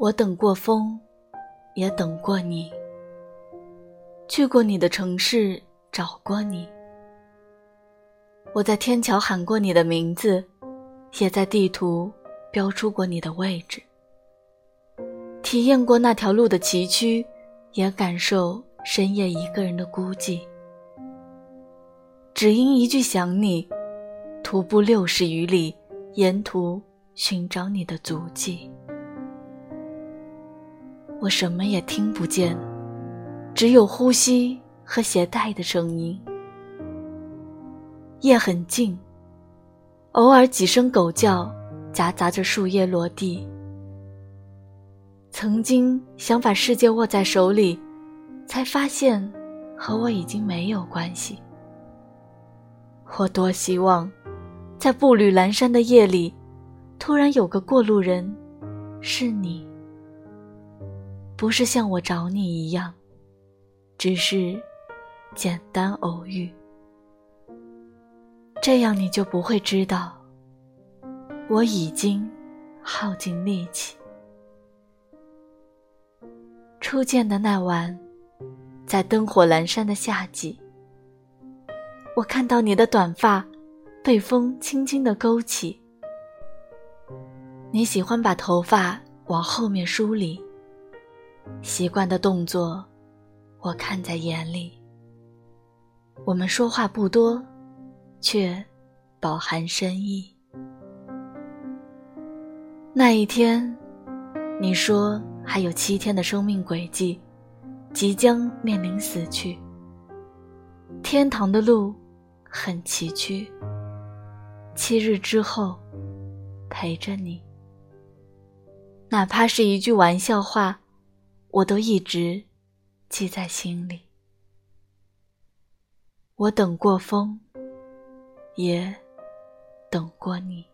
我等过风，也等过你。去过你的城市，找过你。我在天桥喊过你的名字，也在地图标出过你的位置。体验过那条路的崎岖，也感受深夜一个人的孤寂。只因一句想你，徒步六十余里，沿途寻找你的足迹。我什么也听不见，只有呼吸和鞋带的声音。夜很静，偶尔几声狗叫，夹杂着树叶落地。曾经想把世界握在手里，才发现和我已经没有关系。我多希望，在步履阑珊的夜里，突然有个过路人，是你。不是像我找你一样，只是简单偶遇。这样你就不会知道，我已经耗尽力气。初见的那晚，在灯火阑珊的夏季，我看到你的短发被风轻轻的勾起。你喜欢把头发往后面梳理。习惯的动作，我看在眼里。我们说话不多，却饱含深意。那一天，你说还有七天的生命轨迹，即将面临死去。天堂的路很崎岖。七日之后，陪着你，哪怕是一句玩笑话。我都一直记在心里。我等过风，也等过你。